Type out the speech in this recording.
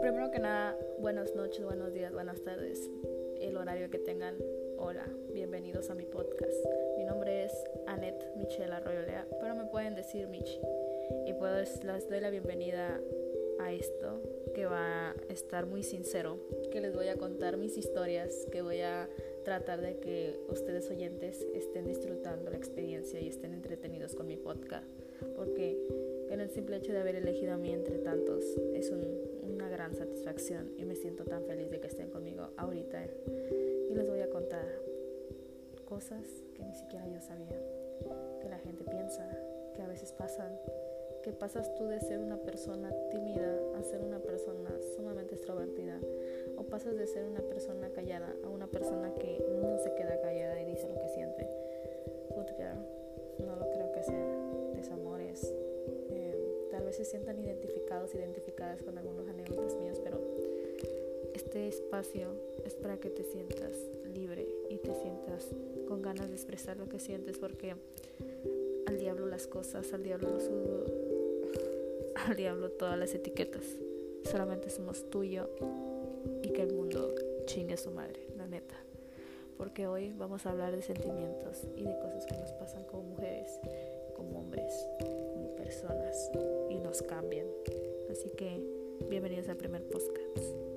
Primero que nada, buenas noches, buenos días, buenas tardes, el horario que tengan. Hola, bienvenidos a mi podcast. Mi nombre es Annette Michelle Arroyolea, pero me pueden decir Michi. Y pues les doy la bienvenida a esto que va a estar muy sincero, que les voy a contar mis historias, que voy a tratar de que ustedes oyentes estén disfrutando la experiencia y estén entretenidos con mi podcast, porque en el simple hecho de haber elegido a mí entre tantos es una gran satisfacción y me siento tan feliz de que estén conmigo ahorita. Y les voy a contar cosas que ni siquiera yo sabía, que la gente piensa, que a veces pasan que pasas tú de ser una persona tímida a ser una persona sumamente extrovertida o pasas de ser una persona callada se sientan identificados, identificadas con algunos anécdotas míos, pero este espacio es para que te sientas libre y te sientas con ganas de expresar lo que sientes porque al diablo las cosas, al diablo al diablo todas las etiquetas. Solamente somos tú y yo y que el mundo chingue a su madre, la neta. Porque hoy vamos a hablar de sentimientos y de cosas que nos pasan cambian. Así que bienvenidos al primer podcast.